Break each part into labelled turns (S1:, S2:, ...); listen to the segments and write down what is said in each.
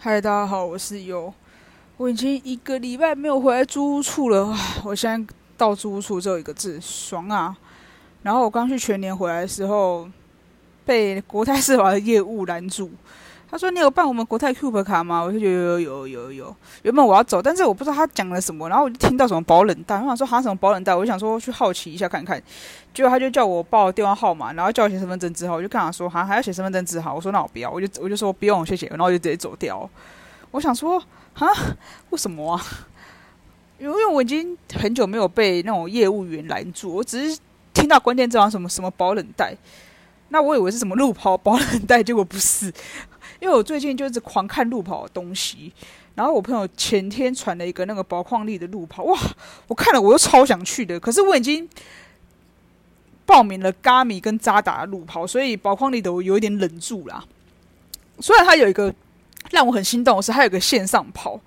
S1: 嗨，大家好，我是优。我已经一个礼拜没有回来租屋处了，我现在到租屋处只有一个字：爽啊！然后我刚去全年回来的时候，被国泰世华的业务拦住。他说：“你有办我们国泰 Cube 卡吗？”我就有有有有有。原本我要走，但是我不知道他讲了什么，然后我就听到什么保冷袋，我想说他什么保冷袋，我就想说去好奇一下看看。结果他就叫我报电话号码，然后叫我写身份证字号，我就跟他说：“哈，还要写身份证字号。”我说：“那我不要。”我就我就说不用，谢谢。然后我就直接走掉。我想说，哈，为什么啊？因为我已经很久没有被那种业务员拦住，我只是听到关键字好像什么什么保冷袋，那我以为是什么路跑保冷袋，结果不是。因为我最近就是狂看路跑的东西，然后我朋友前天传了一个那个宝矿力的路跑，哇！我看了我又超想去的，可是我已经报名了咖米跟扎达的路跑，所以宝矿力的我有一点忍住啦。虽然它有一个让我很心动的是，它有个线上跑，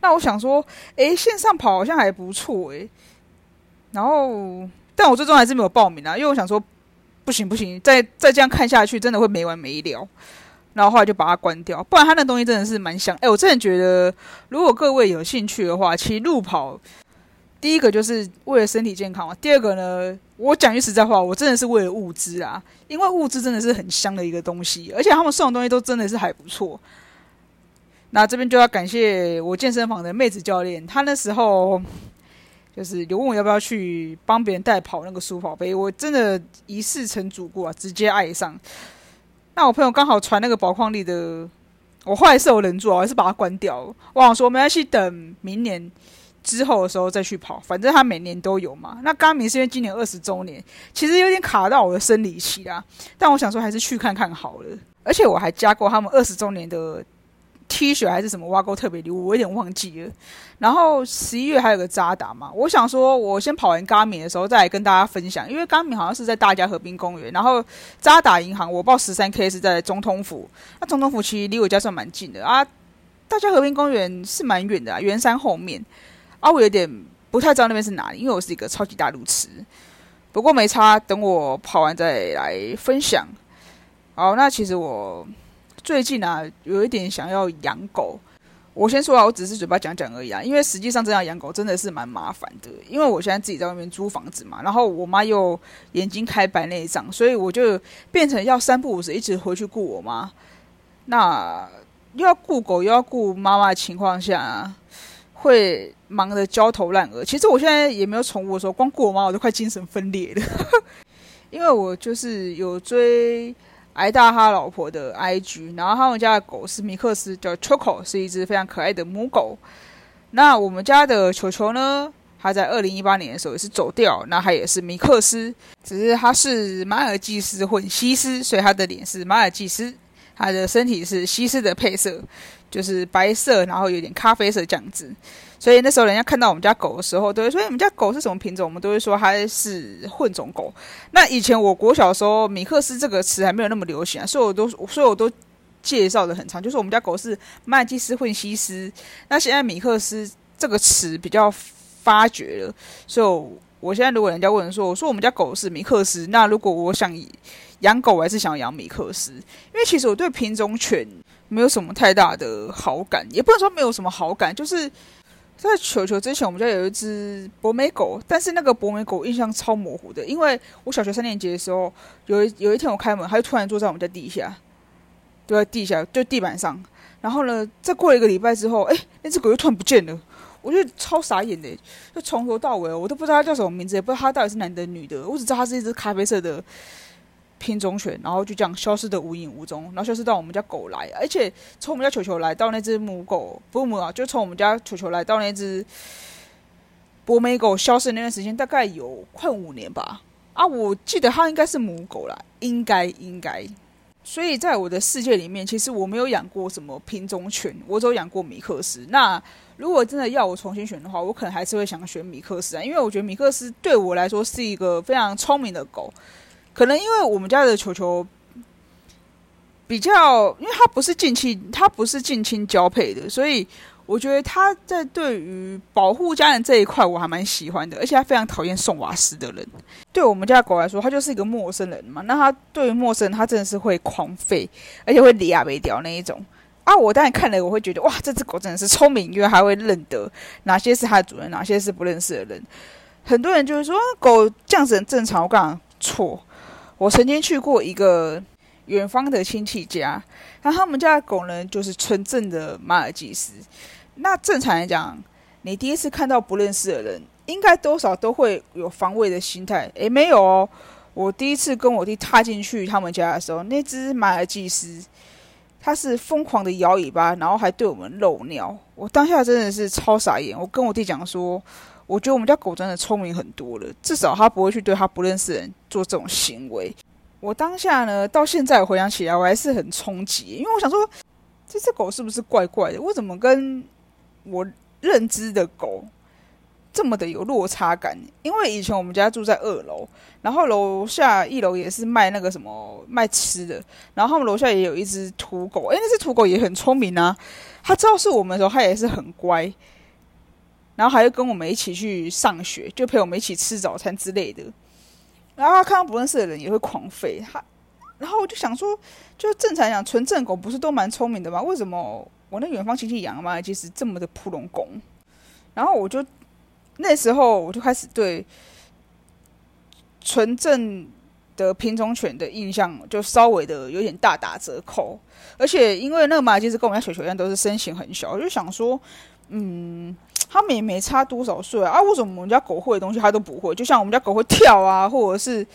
S1: 那我想说，诶，线上跑好像还不错诶。然后，但我最终还是没有报名啊，因为我想说，不行不行，再再这样看下去，真的会没完没了。然后后来就把它关掉，不然它那东西真的是蛮香。哎，我真的觉得，如果各位有兴趣的话，其实路跑，第一个就是为了身体健康嘛。第二个呢，我讲句实在话，我真的是为了物资啊，因为物资真的是很香的一个东西，而且他们送的东西都真的是还不错。那这边就要感谢我健身房的妹子教练，她那时候就是有问我要不要去帮别人代跑那个书跑杯，我真的一试成主顾啊，直接爱上。那我朋友刚好传那个宝矿力的，我后来是有忍住，我还是把它关掉了。我想说没关系，等明年之后的时候再去跑，反正他每年都有嘛。那刚明是因为今年二十周年，其实有点卡到我的生理期啦。但我想说还是去看看好了，而且我还加过他们二十周年的。T 恤还是什么挖沟特别礼物，我有点忘记了。然后十一月还有个扎达嘛，我想说，我先跑完嘎米的时候再来跟大家分享，因为嘎米好像是在大家河滨公园，然后扎达银行我报十三 K 是在总统府，那总统府其实离我家算蛮近的啊。大家河滨公园是蛮远的啊，圆山后面啊，我有点不太知道那边是哪里，因为我是一个超级大路痴。不过没差，等我跑完再来分享。好，那其实我。最近啊，有一点想要养狗。我先说啊，我只是嘴巴讲讲而已啊。因为实际上这样养狗真的是蛮麻烦的。因为我现在自己在外面租房子嘛，然后我妈又眼睛开白内障，所以我就变成要三不五时一直回去顾我妈。那又要顾狗又要顾妈妈的情况下，会忙得焦头烂额。其实我现在也没有宠物的时候，光顾我妈我都快精神分裂了。因为我就是有追。挨大哈老婆的 IG，然后他们家的狗是米克斯，叫 Choco，是一只非常可爱的母狗。那我们家的球球呢？它在二零一八年的时候也是走掉，那它也是米克斯，只是它是马尔济斯混西斯，所以它的脸是马尔济斯，它的身体是西斯的配色，就是白色，然后有点咖啡色这样子。所以那时候人家看到我们家狗的时候，都会说：“我们家狗是什么品种？”我们都会说它是混种狗。那以前我国小时候，米克斯这个词还没有那么流行啊，所以我都 所以我都介绍的很长，就是我们家狗是麦基斯混西斯。那现在米克斯这个词比较发掘了，所以我现在如果人家问说，我说我们家狗是米克斯，那如果我想养狗，我还是想养米克斯，因为其实我对品种犬没有什么太大的好感，也不能说没有什么好感，就是。在球球之前，我们家有一只博美狗，但是那个博美狗印象超模糊的，因为我小学三年级的时候，有一有一天我开门，它就突然坐在我们家地下，就在地下就地板上，然后呢，再过了一个礼拜之后，哎，那只狗又突然不见了，我就超傻眼的，就从头到尾我都不知道它叫什么名字，也不知道它到底是男的女的，我只知道它是一只咖啡色的。品种犬，然后就这样消失的无影无踪，然后消失到我们家狗来，而且从我们家球球来到那只母狗，不是母啊，就从我们家球球来到那只博美狗消失那段时间，大概有快五年吧。啊，我记得它应该是母狗啦，应该应该。所以在我的世界里面，其实我没有养过什么品种犬，我只有养过米克斯。那如果真的要我重新选的话，我可能还是会想选米克斯啊，因为我觉得米克斯对我来说是一个非常聪明的狗。可能因为我们家的球球比较，因为它不是近亲，它不是近亲交配的，所以我觉得它在对于保护家人这一块，我还蛮喜欢的。而且它非常讨厌送瓦斯的人。对我们家狗来说，它就是一个陌生人嘛。那它对于陌生人，它真的是会狂吠，而且会咧牙没掉那一种。啊，我当然看了，我会觉得哇，这只狗真的是聪明，因为它会认得哪些是它的主人，哪些是不认识的人。很多人就是说狗这样子很正常，我讲错。我曾经去过一个远方的亲戚家，那他们家的狗呢，就是纯正的马尔济斯。那正常来讲，你第一次看到不认识的人，应该多少都会有防卫的心态。诶，没有哦。我第一次跟我弟踏进去他们家的时候，那只马尔济斯，它是疯狂的摇尾巴，然后还对我们漏尿。我当下真的是超傻眼。我跟我弟讲说，我觉得我们家狗真的聪明很多了，至少它不会去对它不认识人做这种行为。我当下呢，到现在回想起来，我还是很冲击，因为我想说，这只狗是不是怪怪的？我怎么跟我认知的狗这么的有落差感？因为以前我们家住在二楼，然后楼下一楼也是卖那个什么卖吃的，然后他们楼下也有一只土狗，哎，那只土狗也很聪明啊，它知道是我们的时候，它也是很乖，然后还会跟我们一起去上学，就陪我们一起吃早餐之类的。然后他看到不认识的人也会狂吠，他，然后我就想说，就正常讲，纯正狗不是都蛮聪明的吗？为什么我那远方亲戚养的马尔济斯这么的扑龙拱？然后我就那时候我就开始对纯正的品种犬的印象就稍微的有点大打折扣，而且因为那个马尔济斯跟我们家雪球一样都是身形很小，我就想说，嗯。他们也没差多少岁啊！为什么我们家狗会的东西它都不会？就像我们家狗会跳啊，或者是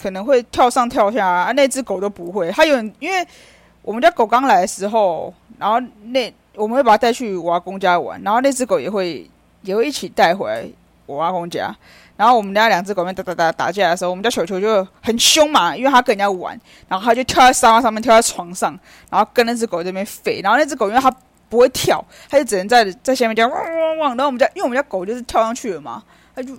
S1: 可能会跳上跳下啊，那只狗都不会。它有因为我们家狗刚来的时候，然后那我们会把它带去我阿公家玩，然后那只狗也会也会一起带回来我阿公家。然后我们家两只狗在打打打打架的时候，我们家球球就很凶嘛，因为它跟人家玩，然后它就跳在沙发上面，跳在床上，然后跟那只狗这边吠。然后那只狗因为它不会跳，它就只能在在下面这样汪汪汪。然后我们家，因为我们家狗就是跳上去了嘛，它就，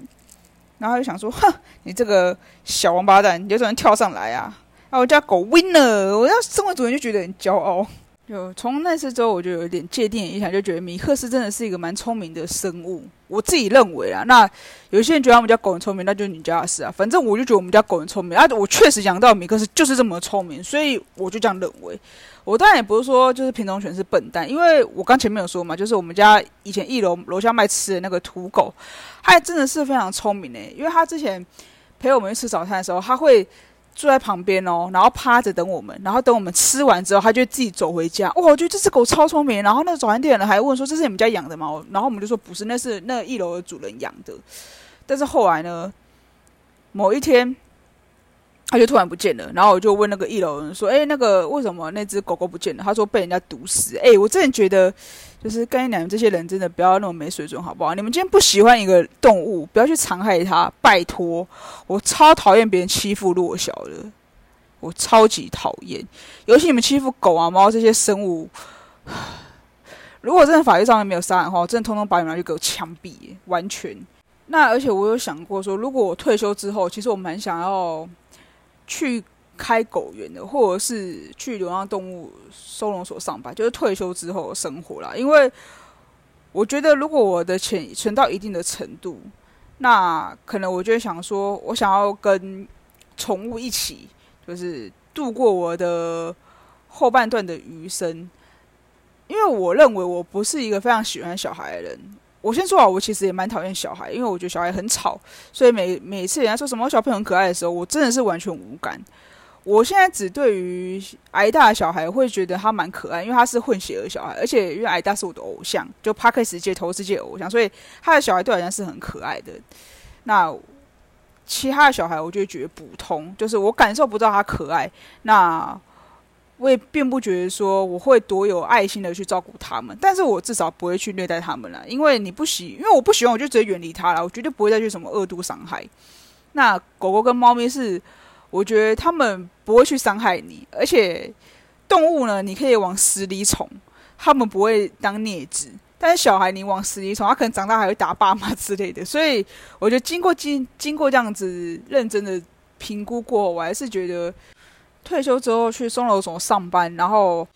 S1: 然后他就想说，哼，你这个小王八蛋，你就只能跳上来啊！啊，我家狗 winner，，我要身为主人就觉得很骄傲。就从那次之后，我就有点界定影响，就觉得米克斯真的是一个蛮聪明的生物。我自己认为啊，那有些人觉得我们家狗很聪明，那就是你家的事啊。反正我就觉得我们家狗很聪明啊，我确实养到米克斯就是这么聪明，所以我就这样认为。我当然也不是说就是品种犬是笨蛋，因为我刚前面有说嘛，就是我们家以前一楼楼下卖吃的那个土狗，它真的是非常聪明诶，因为它之前陪我们去吃早餐的时候，它会。住在旁边哦，然后趴着等我们，然后等我们吃完之后，它就自己走回家。哇，我觉得这只狗超聪明。然后那个早餐店的人还问说：“这是你们家养的吗？”然后我们就说：“不是，那是那一楼的主人养的。”但是后来呢，某一天。他就突然不见了，然后我就问那个一楼人说：“哎，那个为什么那只狗狗不见了？”他说：“被人家毒死。”哎，我真的觉得，就是跟你娘这些人真的不要那么没水准，好不好？你们今天不喜欢一个动物，不要去残害它，拜托！我超讨厌别人欺负弱小的，我超级讨厌，尤其你们欺负狗啊、猫这些生物。如果真的法律上面没有杀人的话，我真的通通把你们去给我枪毙，完全。那而且我有想过说，如果我退休之后，其实我蛮想要。去开狗园的，或者是去流浪动物收容所上班，就是退休之后的生活啦。因为我觉得，如果我的钱存到一定的程度，那可能我就会想说，我想要跟宠物一起，就是度过我的后半段的余生。因为我认为我不是一个非常喜欢小孩的人。我先说啊，我其实也蛮讨厌小孩，因为我觉得小孩很吵，所以每每次人家说什么小朋友很可爱的时候，我真的是完全无感。我现在只对于挨大的小孩会觉得他蛮可爱，因为他是混血儿小孩，而且因为挨大是我的偶像，就帕克斯界头世界偶像，所以他的小孩对我来讲是很可爱的。那其他的小孩，我就觉得普通，就是我感受不到他可爱。那我也并不觉得说我会多有爱心的去照顾他们，但是我至少不会去虐待他们了，因为你不喜，因为我不喜欢，我就直接远离他了，我绝对不会再去什么恶毒伤害。那狗狗跟猫咪是，我觉得他们不会去伤害你，而且动物呢，你可以往死里宠，他们不会当孽子。但是小孩你往死里宠，他可能长大还会打爸妈之类的。所以我觉得经过经经过这样子认真的评估过后，我还是觉得。退休之后去松楼所上班，然后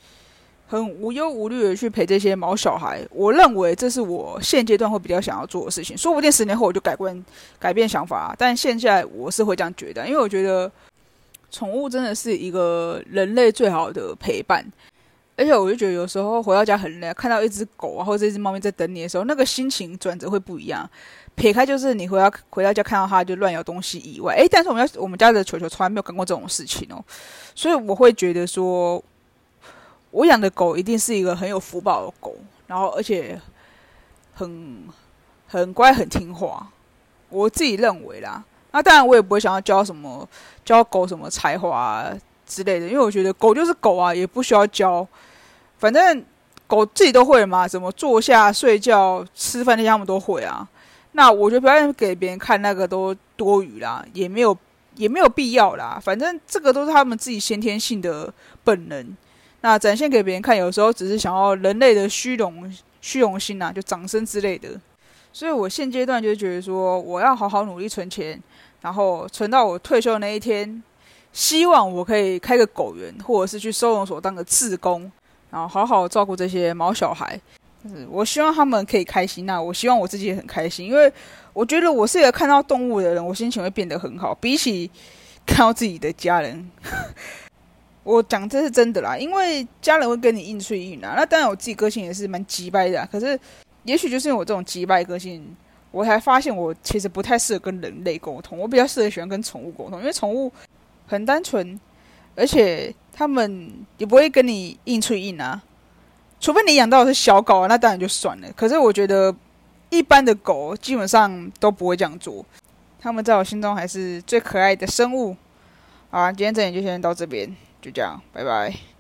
S1: 很无忧无虑的去陪这些毛小孩。我认为这是我现阶段会比较想要做的事情。说不定十年后我就改观改变想法，但现在我是会这样觉得，因为我觉得宠物真的是一个人类最好的陪伴。而且我就觉得有时候回到家很累，看到一只狗啊或者一只猫咪在等你的时候，那个心情转折会不一样。撇开就是你回到回到家看到它就乱咬东西以外，诶，但是我们家我们家的球球从来没有干过这种事情哦，所以我会觉得说，我养的狗一定是一个很有福报的狗，然后而且很很乖很听话，我自己认为啦。那当然我也不会想要教什么教狗什么才华之类的，因为我觉得狗就是狗啊，也不需要教，反正狗自己都会嘛，怎么坐下、睡觉、吃饭那些他们都会啊。那我觉得表演给别人看那个都多余啦，也没有也没有必要啦。反正这个都是他们自己先天性的本能。那展现给别人看，有时候只是想要人类的虚荣虚荣心呐，就掌声之类的。所以我现阶段就觉得说，我要好好努力存钱，然后存到我退休的那一天，希望我可以开个狗园，或者是去收容所当个志工，然后好好照顾这些毛小孩。我希望他们可以开心，那我希望我自己也很开心，因为我觉得我是一个看到动物的人，我心情会变得很好。比起看到自己的家人，我讲这是真的啦，因为家人会跟你硬吹硬啊。那当然我自己个性也是蛮急掰的，可是也许就是因为我这种急掰个性，我才发现我其实不太适合跟人类沟通，我比较适合喜欢跟宠物沟通，因为宠物很单纯，而且他们也不会跟你硬吹硬啊。除非你养到的是小狗，那当然就算了。可是我觉得一般的狗基本上都不会这样做，它们在我心中还是最可爱的生物。好，今天这里就先到这边，就这样，拜拜。